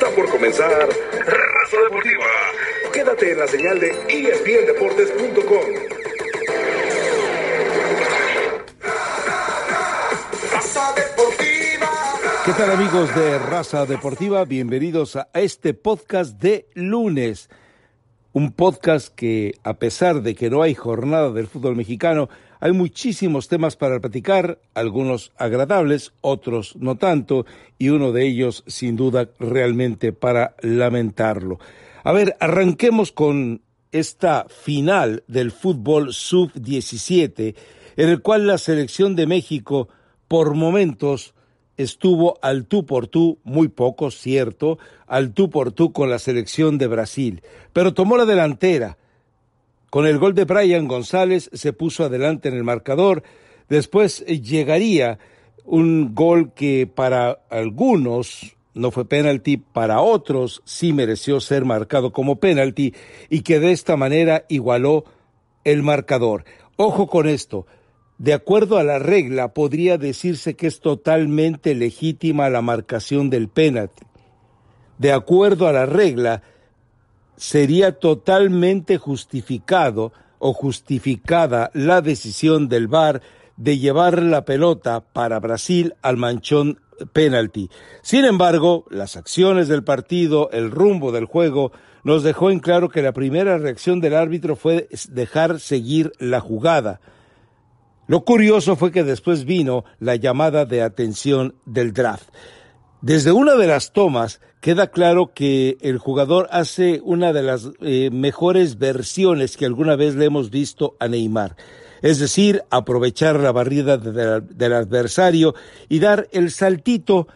Está por comenzar Raza Deportiva. Quédate en la señal de ESPNDeportes.com. ¿Qué tal amigos de Raza Deportiva? Bienvenidos a este podcast de lunes. Un podcast que a pesar de que no hay jornada del fútbol mexicano, hay muchísimos temas para platicar, algunos agradables, otros no tanto, y uno de ellos sin duda realmente para lamentarlo. A ver, arranquemos con esta final del fútbol sub-17, en el cual la selección de México por momentos estuvo al tú por tú, muy poco, cierto, al tú por tú con la selección de Brasil, pero tomó la delantera. Con el gol de Brian González se puso adelante en el marcador, después llegaría un gol que para algunos no fue penalti, para otros sí mereció ser marcado como penalti y que de esta manera igualó el marcador. Ojo con esto, de acuerdo a la regla, podría decirse que es totalmente legítima la marcación del penalti. De acuerdo a la regla, sería totalmente justificado o justificada la decisión del VAR de llevar la pelota para Brasil al manchón penalti. Sin embargo, las acciones del partido, el rumbo del juego, nos dejó en claro que la primera reacción del árbitro fue dejar seguir la jugada. Lo curioso fue que después vino la llamada de atención del draft. Desde una de las tomas queda claro que el jugador hace una de las eh, mejores versiones que alguna vez le hemos visto a Neymar. Es decir, aprovechar la barrida de, del adversario y dar el saltito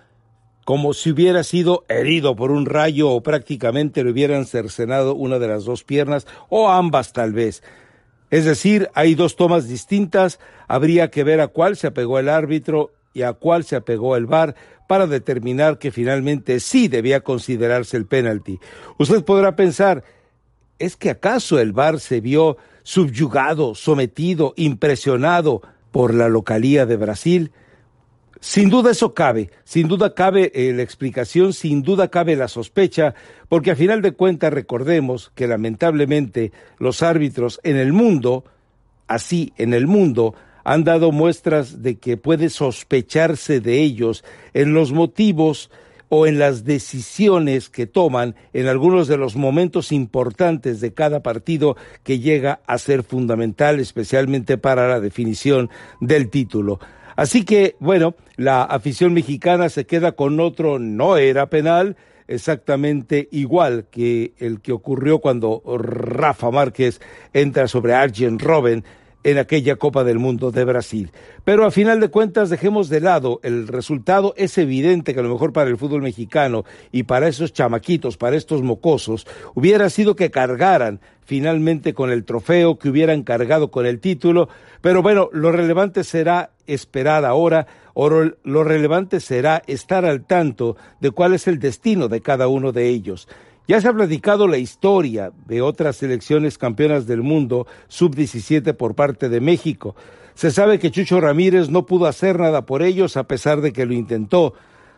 como si hubiera sido herido por un rayo o prácticamente le hubieran cercenado una de las dos piernas o ambas tal vez. Es decir, hay dos tomas distintas, habría que ver a cuál se apegó el árbitro y a cuál se apegó el VAR para determinar que finalmente sí debía considerarse el penalti. Usted podrá pensar, ¿es que acaso el VAR se vio subyugado, sometido, impresionado por la localía de Brasil? Sin duda eso cabe, sin duda cabe eh, la explicación, sin duda cabe la sospecha, porque a final de cuentas recordemos que lamentablemente los árbitros en el mundo, así en el mundo, han dado muestras de que puede sospecharse de ellos en los motivos o en las decisiones que toman en algunos de los momentos importantes de cada partido que llega a ser fundamental, especialmente para la definición del título. Así que, bueno, la afición mexicana se queda con otro no era penal, exactamente igual que el que ocurrió cuando Rafa Márquez entra sobre Arjen Robben en aquella Copa del Mundo de Brasil. Pero a final de cuentas dejemos de lado el resultado. Es evidente que a lo mejor para el fútbol mexicano y para esos chamaquitos, para estos mocosos, hubiera sido que cargaran finalmente con el trofeo, que hubieran cargado con el título. Pero bueno, lo relevante será esperar ahora, o lo relevante será estar al tanto de cuál es el destino de cada uno de ellos. Ya se ha platicado la historia de otras selecciones campeonas del mundo sub-17 por parte de México. Se sabe que Chucho Ramírez no pudo hacer nada por ellos a pesar de que lo intentó.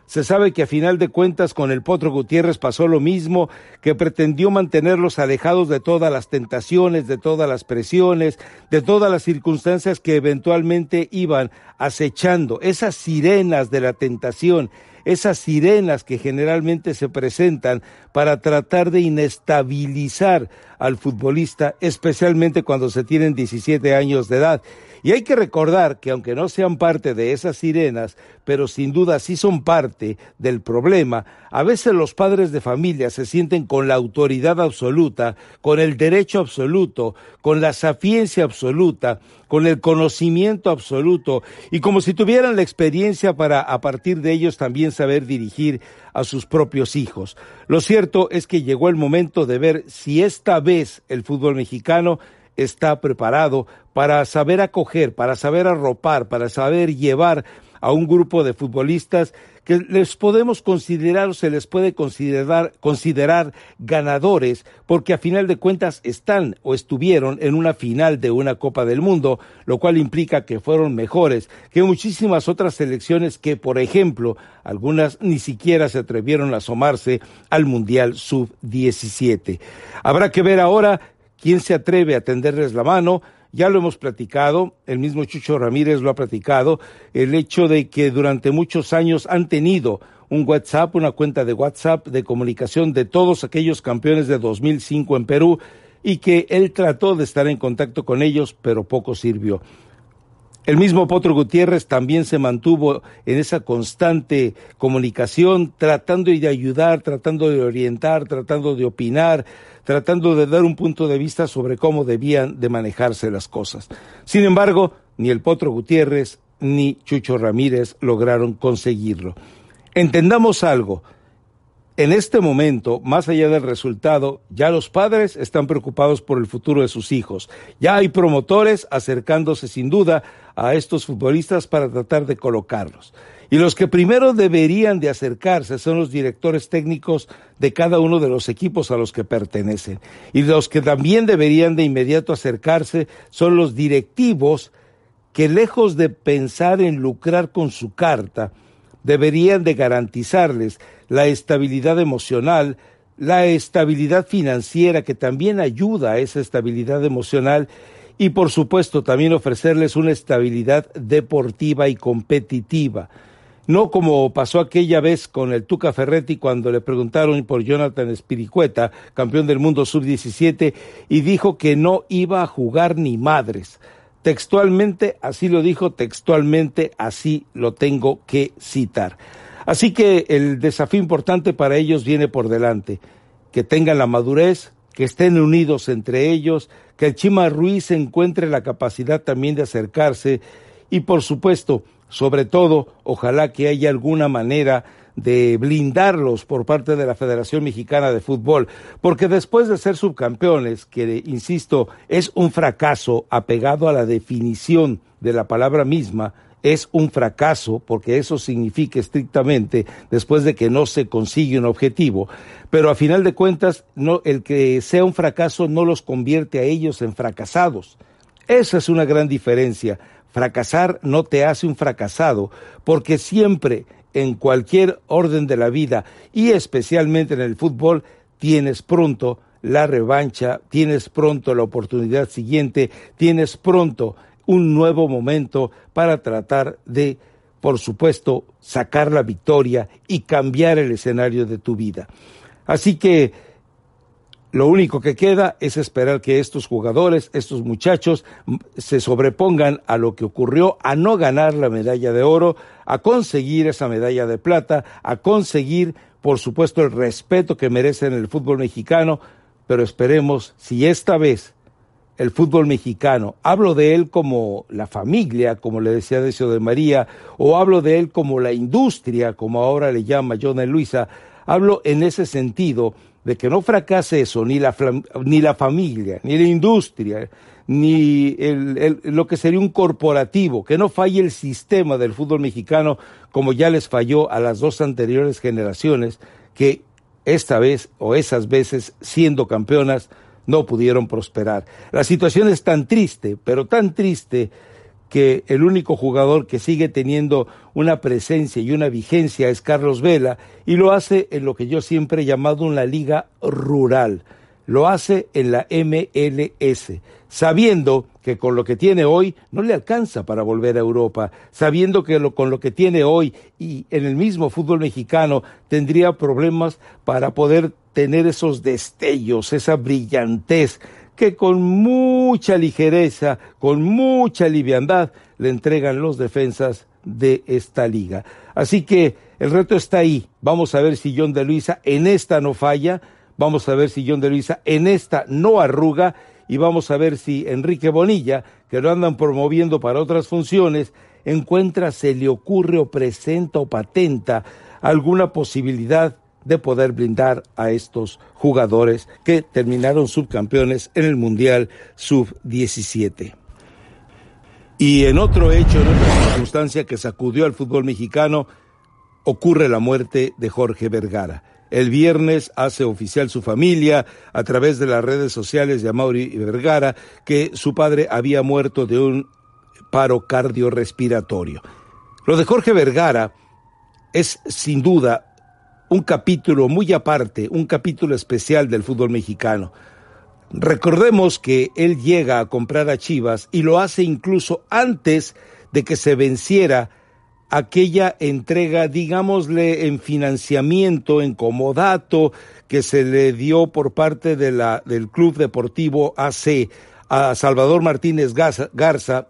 Se sabe que a final de cuentas con el Potro Gutiérrez pasó lo mismo, que pretendió mantenerlos alejados de todas las tentaciones, de todas las presiones, de todas las circunstancias que eventualmente iban acechando, esas sirenas de la tentación, esas sirenas que generalmente se presentan para tratar de inestabilizar al futbolista, especialmente cuando se tienen 17 años de edad. Y hay que recordar que aunque no sean parte de esas sirenas, pero sin duda sí son parte del problema, a veces los padres de familia se sienten con la autoridad absoluta, con el derecho absoluto, con la sapiencia absoluta, con el conocimiento absoluto y como si tuvieran la experiencia para a partir de ellos también saber dirigir a sus propios hijos. Lo cierto es que llegó el momento de ver si esta vez el fútbol mexicano está preparado para saber acoger, para saber arropar, para saber llevar a un grupo de futbolistas que les podemos considerar o se les puede considerar, considerar ganadores porque a final de cuentas están o estuvieron en una final de una Copa del Mundo, lo cual implica que fueron mejores que muchísimas otras selecciones que, por ejemplo, algunas ni siquiera se atrevieron a asomarse al Mundial Sub-17. Habrá que ver ahora quién se atreve a tenderles la mano, ya lo hemos platicado, el mismo Chucho Ramírez lo ha platicado, el hecho de que durante muchos años han tenido un WhatsApp, una cuenta de WhatsApp de comunicación de todos aquellos campeones de 2005 en Perú y que él trató de estar en contacto con ellos, pero poco sirvió. El mismo Potro Gutiérrez también se mantuvo en esa constante comunicación, tratando de ayudar, tratando de orientar, tratando de opinar, tratando de dar un punto de vista sobre cómo debían de manejarse las cosas. Sin embargo, ni el Potro Gutiérrez ni Chucho Ramírez lograron conseguirlo. Entendamos algo, en este momento, más allá del resultado, ya los padres están preocupados por el futuro de sus hijos. Ya hay promotores acercándose sin duda a estos futbolistas para tratar de colocarlos. Y los que primero deberían de acercarse son los directores técnicos de cada uno de los equipos a los que pertenecen. Y los que también deberían de inmediato acercarse son los directivos que lejos de pensar en lucrar con su carta, deberían de garantizarles la estabilidad emocional, la estabilidad financiera que también ayuda a esa estabilidad emocional y por supuesto también ofrecerles una estabilidad deportiva y competitiva. No como pasó aquella vez con el Tuca Ferretti cuando le preguntaron por Jonathan Spiricueta, campeón del mundo sub-17, y dijo que no iba a jugar ni madres. Textualmente, así lo dijo, textualmente, así lo tengo que citar. Así que el desafío importante para ellos viene por delante, que tengan la madurez, que estén unidos entre ellos, que el Chima Ruiz encuentre la capacidad también de acercarse y por supuesto, sobre todo, ojalá que haya alguna manera de blindarlos por parte de la Federación Mexicana de Fútbol, porque después de ser subcampeones, que insisto, es un fracaso apegado a la definición de la palabra misma, es un fracaso, porque eso significa estrictamente después de que no se consigue un objetivo, pero a final de cuentas no, el que sea un fracaso no los convierte a ellos en fracasados. Esa es una gran diferencia. Fracasar no te hace un fracasado, porque siempre en cualquier orden de la vida y especialmente en el fútbol tienes pronto la revancha, tienes pronto la oportunidad siguiente, tienes pronto un nuevo momento para tratar de, por supuesto, sacar la victoria y cambiar el escenario de tu vida. Así que lo único que queda es esperar que estos jugadores, estos muchachos, se sobrepongan a lo que ocurrió, a no ganar la medalla de oro, a conseguir esa medalla de plata, a conseguir, por supuesto, el respeto que merecen el fútbol mexicano, pero esperemos si esta vez el fútbol mexicano. Hablo de él como la familia, como le decía Decio de María, o hablo de él como la industria, como ahora le llama Jonah Luisa. Hablo en ese sentido de que no fracase eso, ni la, ni la familia, ni la industria, ni lo que sería un corporativo, que no falle el sistema del fútbol mexicano como ya les falló a las dos anteriores generaciones, que esta vez o esas veces siendo campeonas no pudieron prosperar. La situación es tan triste, pero tan triste que el único jugador que sigue teniendo una presencia y una vigencia es Carlos Vela y lo hace en lo que yo siempre he llamado una liga rural. Lo hace en la MLS, sabiendo que con lo que tiene hoy no le alcanza para volver a Europa, sabiendo que con lo que tiene hoy y en el mismo fútbol mexicano tendría problemas para poder tener esos destellos, esa brillantez que con mucha ligereza, con mucha liviandad le entregan los defensas de esta liga. Así que el reto está ahí. Vamos a ver si John de Luisa en esta no falla, vamos a ver si John de Luisa en esta no arruga y vamos a ver si Enrique Bonilla, que lo andan promoviendo para otras funciones, encuentra, se le ocurre o presenta o patenta alguna posibilidad de poder blindar a estos jugadores que terminaron subcampeones en el Mundial Sub-17. Y en otro hecho, en otra circunstancia que sacudió al fútbol mexicano, ocurre la muerte de Jorge Vergara. El viernes hace oficial su familia a través de las redes sociales de Amaury Vergara que su padre había muerto de un paro cardiorrespiratorio. Lo de Jorge Vergara es sin duda un capítulo muy aparte, un capítulo especial del fútbol mexicano. Recordemos que él llega a comprar a Chivas y lo hace incluso antes de que se venciera aquella entrega, digámosle, en financiamiento, en comodato, que se le dio por parte de la, del Club Deportivo AC a Salvador Martínez Garza.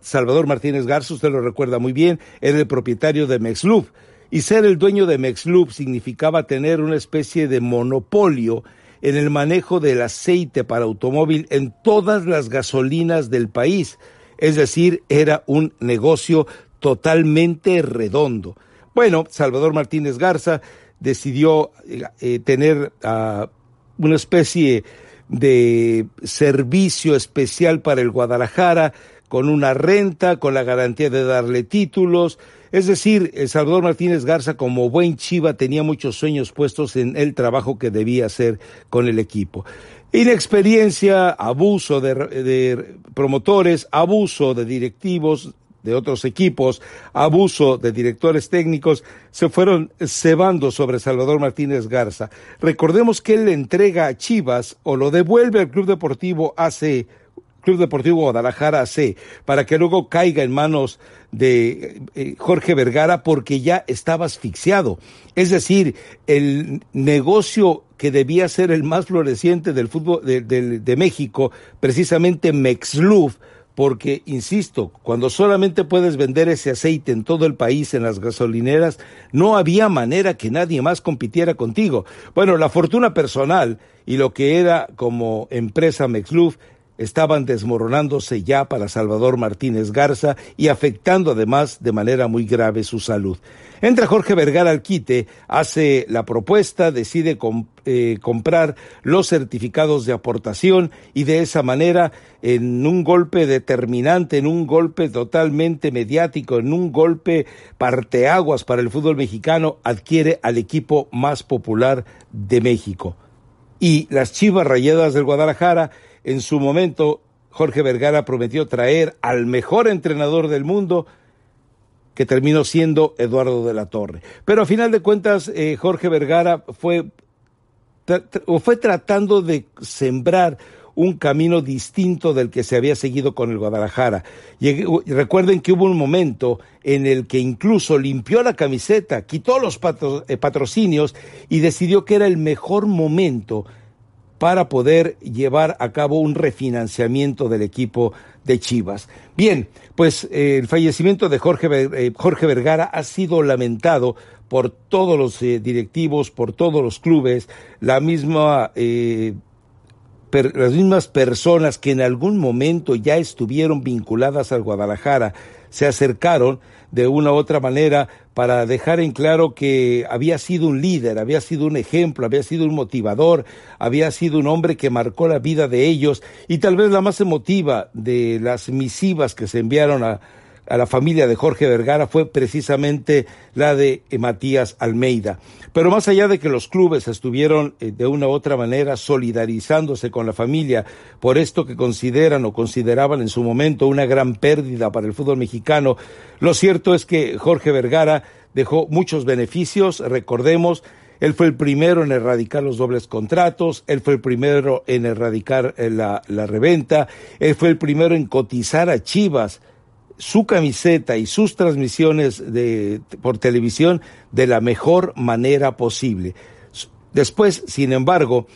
Salvador Martínez Garza, usted lo recuerda muy bien, era el propietario de Mexlub. Y ser el dueño de Mexlub significaba tener una especie de monopolio en el manejo del aceite para automóvil en todas las gasolinas del país. Es decir, era un negocio totalmente redondo. Bueno, Salvador Martínez Garza decidió eh, tener uh, una especie de servicio especial para el Guadalajara, con una renta, con la garantía de darle títulos. Es decir, Salvador Martínez Garza, como buen Chiva, tenía muchos sueños puestos en el trabajo que debía hacer con el equipo. Inexperiencia, abuso de, de promotores, abuso de directivos, de otros equipos, abuso de directores técnicos, se fueron cebando sobre Salvador Martínez Garza. Recordemos que él le entrega a Chivas o lo devuelve al Club Deportivo AC, Club Deportivo Guadalajara AC, para que luego caiga en manos de eh, Jorge Vergara porque ya estaba asfixiado. Es decir, el negocio que debía ser el más floreciente del fútbol de, de México, precisamente Mexluf, porque, insisto, cuando solamente puedes vender ese aceite en todo el país, en las gasolineras, no había manera que nadie más compitiera contigo. Bueno, la fortuna personal y lo que era como empresa Mexluf estaban desmoronándose ya para Salvador Martínez Garza y afectando además de manera muy grave su salud. Entra Jorge Vergara al quite, hace la propuesta, decide eh, comprar los certificados de aportación y de esa manera, en un golpe determinante, en un golpe totalmente mediático, en un golpe parteaguas para el fútbol mexicano, adquiere al equipo más popular de México. Y las Chivas Rayadas del Guadalajara en su momento, Jorge Vergara prometió traer al mejor entrenador del mundo, que terminó siendo Eduardo de la Torre. Pero a final de cuentas, eh, Jorge Vergara fue, fue tratando de sembrar un camino distinto del que se había seguido con el Guadalajara. recuerden que hubo un momento en el que incluso limpió la camiseta, quitó los eh, patrocinios y decidió que era el mejor momento para poder llevar a cabo un refinanciamiento del equipo de Chivas. Bien, pues eh, el fallecimiento de Jorge, eh, Jorge, Vergara ha sido lamentado por todos los eh, directivos, por todos los clubes, las mismas personas que en algún momento ya estuvieron vinculadas al Guadalajara se acercaron de una u otra manera para dejar en claro que había sido un líder, había sido un ejemplo, había sido un motivador, había sido un hombre que marcó la vida de ellos y tal vez la más emotiva de las misivas que se enviaron a, a la familia de Jorge Vergara fue precisamente la de Matías Almeida. Pero más allá de que los clubes estuvieron eh, de una u otra manera solidarizándose con la familia por esto que consideran o consideraban en su momento una gran pérdida para el fútbol mexicano, lo cierto es que Jorge Vergara dejó muchos beneficios, recordemos, él fue el primero en erradicar los dobles contratos, él fue el primero en erradicar eh, la, la reventa, él fue el primero en cotizar a Chivas su camiseta y sus transmisiones de, por televisión de la mejor manera posible. Después, sin embargo,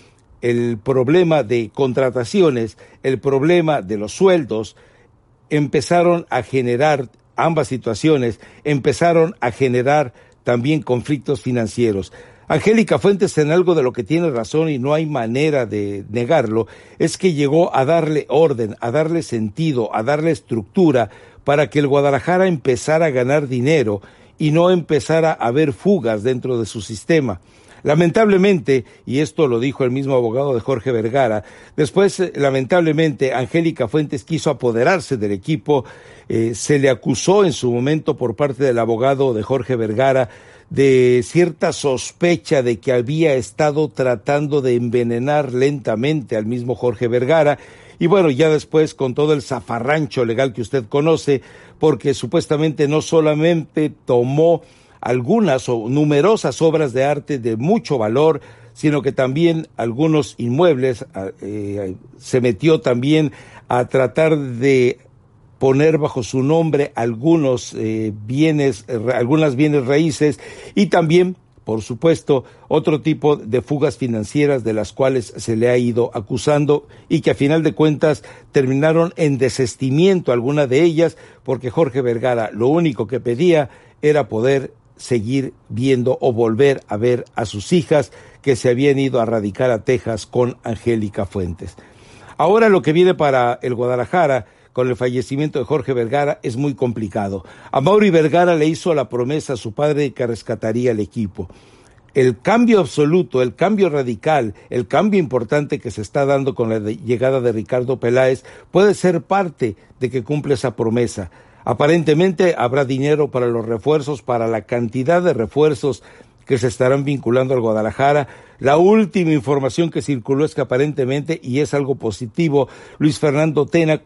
el problema de contrataciones, el problema de los sueldos, empezaron a generar, ambas situaciones, empezaron a generar también conflictos financieros. Angélica Fuentes en algo de lo que tiene razón y no hay manera de negarlo, es que llegó a darle orden, a darle sentido, a darle estructura para que el Guadalajara empezara a ganar dinero y no empezara a haber fugas dentro de su sistema. Lamentablemente, y esto lo dijo el mismo abogado de Jorge Vergara, después, eh, lamentablemente, Angélica Fuentes quiso apoderarse del equipo, eh, se le acusó en su momento por parte del abogado de Jorge Vergara de cierta sospecha de que había estado tratando de envenenar lentamente al mismo Jorge Vergara, y bueno, ya después con todo el zafarrancho legal que usted conoce, porque supuestamente no solamente tomó algunas o numerosas obras de arte de mucho valor, sino que también algunos inmuebles eh, se metió también a tratar de poner bajo su nombre algunos eh, bienes, algunas bienes raíces y también, por supuesto, otro tipo de fugas financieras de las cuales se le ha ido acusando y que a final de cuentas terminaron en desestimiento alguna de ellas porque Jorge Vergara lo único que pedía era poder seguir viendo o volver a ver a sus hijas que se habían ido a radicar a Texas con Angélica Fuentes. Ahora lo que viene para el Guadalajara con el fallecimiento de Jorge Vergara es muy complicado. A Mauri Vergara le hizo la promesa a su padre de que rescataría el equipo. El cambio absoluto, el cambio radical, el cambio importante que se está dando con la llegada de Ricardo Peláez puede ser parte de que cumple esa promesa. Aparentemente habrá dinero para los refuerzos, para la cantidad de refuerzos que se estarán vinculando al Guadalajara. La última información que circuló es que aparentemente, y es algo positivo, Luis Fernando Tena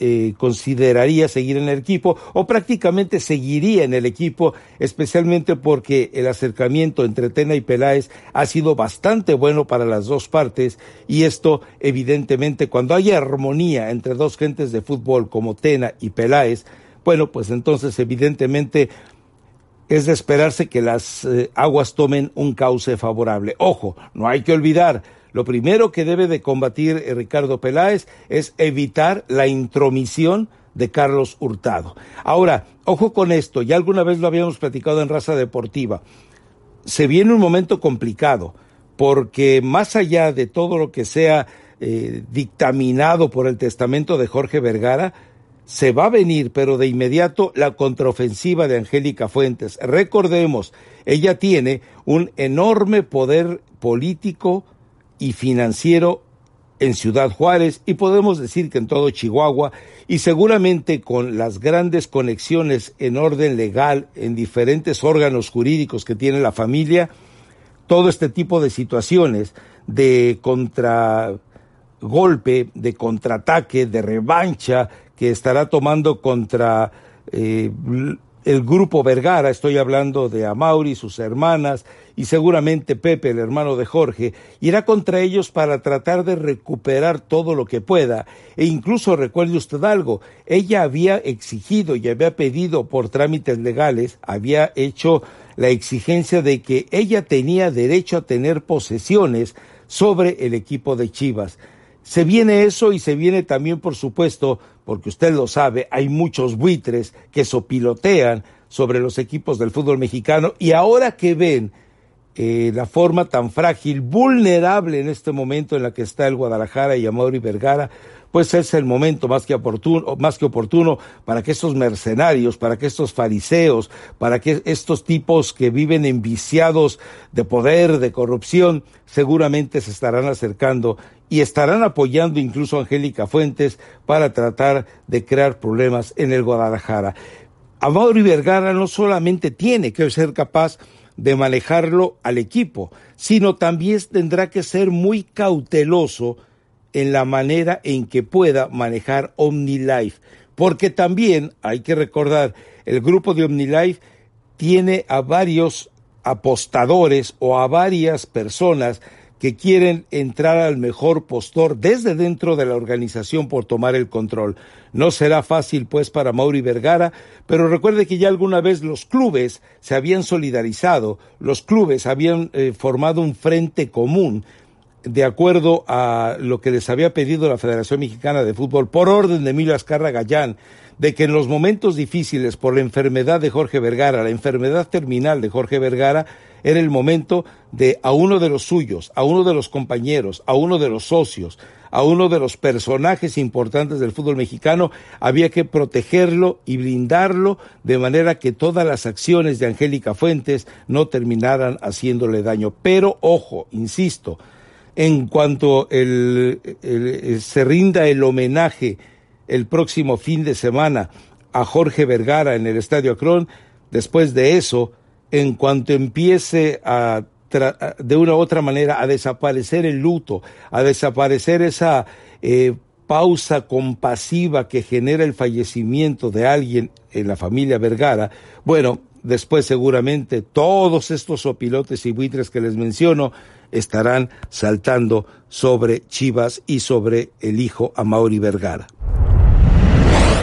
eh, consideraría seguir en el equipo o prácticamente seguiría en el equipo, especialmente porque el acercamiento entre Tena y Peláez ha sido bastante bueno para las dos partes y esto evidentemente cuando haya armonía entre dos gentes de fútbol como Tena y Peláez, bueno, pues entonces evidentemente es de esperarse que las eh, aguas tomen un cauce favorable. Ojo, no hay que olvidar, lo primero que debe de combatir eh, Ricardo Peláez es evitar la intromisión de Carlos Hurtado. Ahora, ojo con esto, ya alguna vez lo habíamos platicado en raza deportiva. Se viene un momento complicado, porque más allá de todo lo que sea eh, dictaminado por el testamento de Jorge Vergara, se va a venir, pero de inmediato, la contraofensiva de Angélica Fuentes. Recordemos, ella tiene un enorme poder político y financiero en Ciudad Juárez y podemos decir que en todo Chihuahua y seguramente con las grandes conexiones en orden legal en diferentes órganos jurídicos que tiene la familia, todo este tipo de situaciones de contragolpe, de contraataque, de revancha que estará tomando contra eh, el grupo Vergara, estoy hablando de Amauri, sus hermanas y seguramente Pepe, el hermano de Jorge, irá contra ellos para tratar de recuperar todo lo que pueda. E incluso recuerde usted algo, ella había exigido y había pedido por trámites legales, había hecho la exigencia de que ella tenía derecho a tener posesiones sobre el equipo de Chivas. Se viene eso y se viene también, por supuesto, porque usted lo sabe, hay muchos buitres que sopilotean sobre los equipos del fútbol mexicano y ahora que ven eh, la forma tan frágil, vulnerable en este momento en la que está el Guadalajara y Amaury Vergara, pues es el momento más que oportuno, más que oportuno para que estos mercenarios, para que estos fariseos, para que estos tipos que viven enviciados de poder, de corrupción, seguramente se estarán acercando y estarán apoyando incluso a Angélica Fuentes para tratar de crear problemas en el Guadalajara. Amaury Vergara no solamente tiene que ser capaz de manejarlo al equipo, sino también tendrá que ser muy cauteloso en la manera en que pueda manejar OmniLife, porque también hay que recordar, el grupo de OmniLife tiene a varios apostadores o a varias personas que quieren entrar al mejor postor desde dentro de la organización por tomar el control. No será fácil pues para Mauri Vergara, pero recuerde que ya alguna vez los clubes se habían solidarizado, los clubes habían eh, formado un frente común de acuerdo a lo que les había pedido la Federación Mexicana de Fútbol por orden de Emilio Azcarra Gallán, de que en los momentos difíciles por la enfermedad de Jorge Vergara, la enfermedad terminal de Jorge Vergara, era el momento de a uno de los suyos, a uno de los compañeros, a uno de los socios, a uno de los personajes importantes del fútbol mexicano, había que protegerlo y blindarlo de manera que todas las acciones de Angélica Fuentes no terminaran haciéndole daño. Pero ojo, insisto, en cuanto se rinda el homenaje el próximo fin de semana a Jorge Vergara en el Estadio Acron, después de eso, en cuanto empiece de una u otra manera a desaparecer el luto, a desaparecer esa eh, pausa compasiva que genera el fallecimiento de alguien en la familia Vergara, bueno, después seguramente todos estos opilotes y buitres que les menciono estarán saltando sobre Chivas y sobre el hijo Amaury Vergara.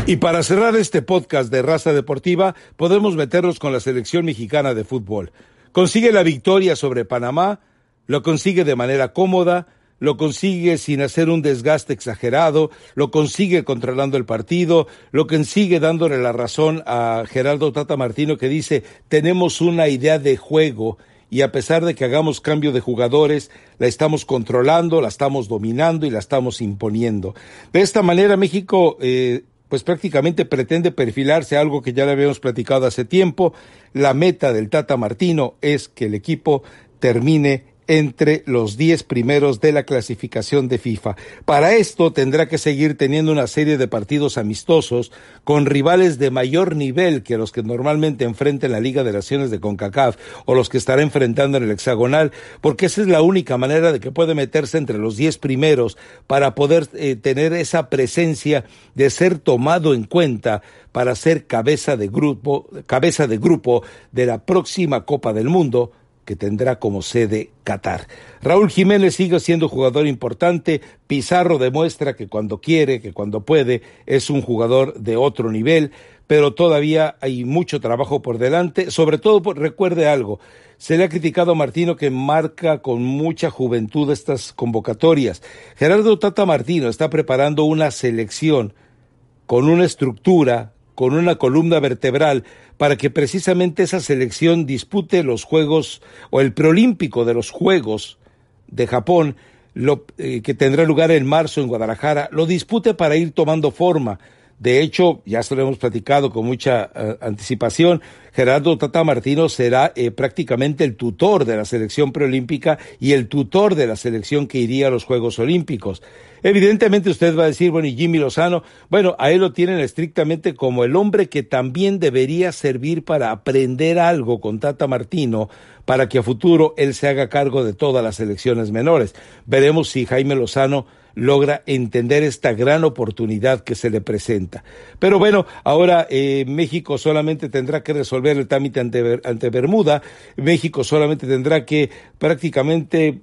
Y para cerrar este podcast de raza deportiva, podemos meternos con la selección mexicana de fútbol. Consigue la victoria sobre Panamá, lo consigue de manera cómoda, lo consigue sin hacer un desgaste exagerado, lo consigue controlando el partido, lo consigue dándole la razón a Geraldo Tata Martino que dice tenemos una idea de juego y a pesar de que hagamos cambio de jugadores, la estamos controlando, la estamos dominando y la estamos imponiendo. De esta manera México eh, pues prácticamente pretende perfilarse algo que ya le habíamos platicado hace tiempo. La meta del Tata Martino es que el equipo termine entre los diez primeros de la clasificación de FIFA. Para esto tendrá que seguir teniendo una serie de partidos amistosos con rivales de mayor nivel que los que normalmente enfrenta en la Liga de Naciones de CONCACAF o los que estará enfrentando en el hexagonal, porque esa es la única manera de que puede meterse entre los diez primeros para poder eh, tener esa presencia de ser tomado en cuenta para ser cabeza de grupo, cabeza de grupo de la próxima Copa del Mundo que tendrá como sede Qatar. Raúl Jiménez sigue siendo jugador importante, Pizarro demuestra que cuando quiere, que cuando puede, es un jugador de otro nivel, pero todavía hay mucho trabajo por delante, sobre todo recuerde algo, se le ha criticado a Martino que marca con mucha juventud estas convocatorias. Gerardo Tata Martino está preparando una selección con una estructura, con una columna vertebral para que precisamente esa selección dispute los Juegos o el preolímpico de los Juegos de Japón, eh, que tendrá lugar en marzo en Guadalajara, lo dispute para ir tomando forma. De hecho, ya se lo hemos platicado con mucha eh, anticipación, Gerardo Tata Martino será eh, prácticamente el tutor de la selección preolímpica y el tutor de la selección que iría a los Juegos Olímpicos. Evidentemente usted va a decir, bueno, y Jimmy Lozano, bueno, a él lo tienen estrictamente como el hombre que también debería servir para aprender algo con Tata Martino para que a futuro él se haga cargo de todas las selecciones menores. Veremos si Jaime Lozano logra entender esta gran oportunidad que se le presenta. Pero bueno, ahora eh, México solamente tendrá que resolver el trámite ante, Bermuda, México solamente tendrá que prácticamente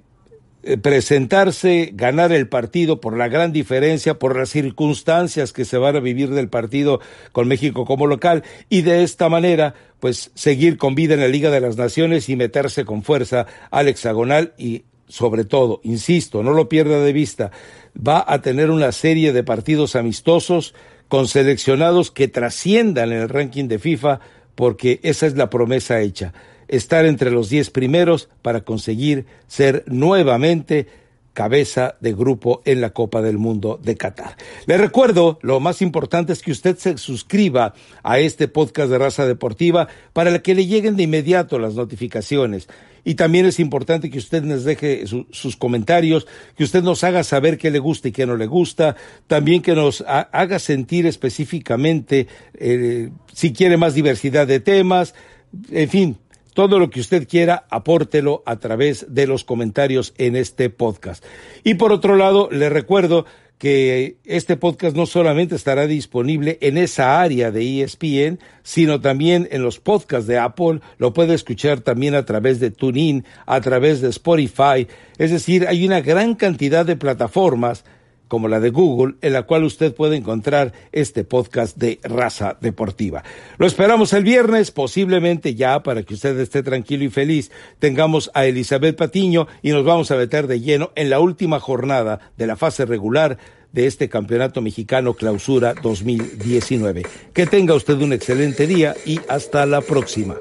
presentarse, ganar el partido por la gran diferencia, por las circunstancias que se van a vivir del partido con México como local y de esta manera pues seguir con vida en la Liga de las Naciones y meterse con fuerza al hexagonal y sobre todo, insisto, no lo pierda de vista, va a tener una serie de partidos amistosos con seleccionados que trasciendan en el ranking de FIFA porque esa es la promesa hecha, estar entre los diez primeros para conseguir ser nuevamente cabeza de grupo en la Copa del Mundo de Qatar. Le recuerdo, lo más importante es que usted se suscriba a este podcast de raza deportiva para que le lleguen de inmediato las notificaciones. Y también es importante que usted nos deje sus comentarios, que usted nos haga saber qué le gusta y qué no le gusta, también que nos haga sentir específicamente eh, si quiere más diversidad de temas, en fin, todo lo que usted quiera, apórtelo a través de los comentarios en este podcast. Y por otro lado, le recuerdo que este podcast no solamente estará disponible en esa área de ESPN, sino también en los podcasts de Apple, lo puede escuchar también a través de TuneIn, a través de Spotify, es decir, hay una gran cantidad de plataformas como la de Google, en la cual usted puede encontrar este podcast de Raza Deportiva. Lo esperamos el viernes, posiblemente ya para que usted esté tranquilo y feliz. Tengamos a Elizabeth Patiño y nos vamos a meter de lleno en la última jornada de la fase regular de este Campeonato Mexicano Clausura 2019. Que tenga usted un excelente día y hasta la próxima.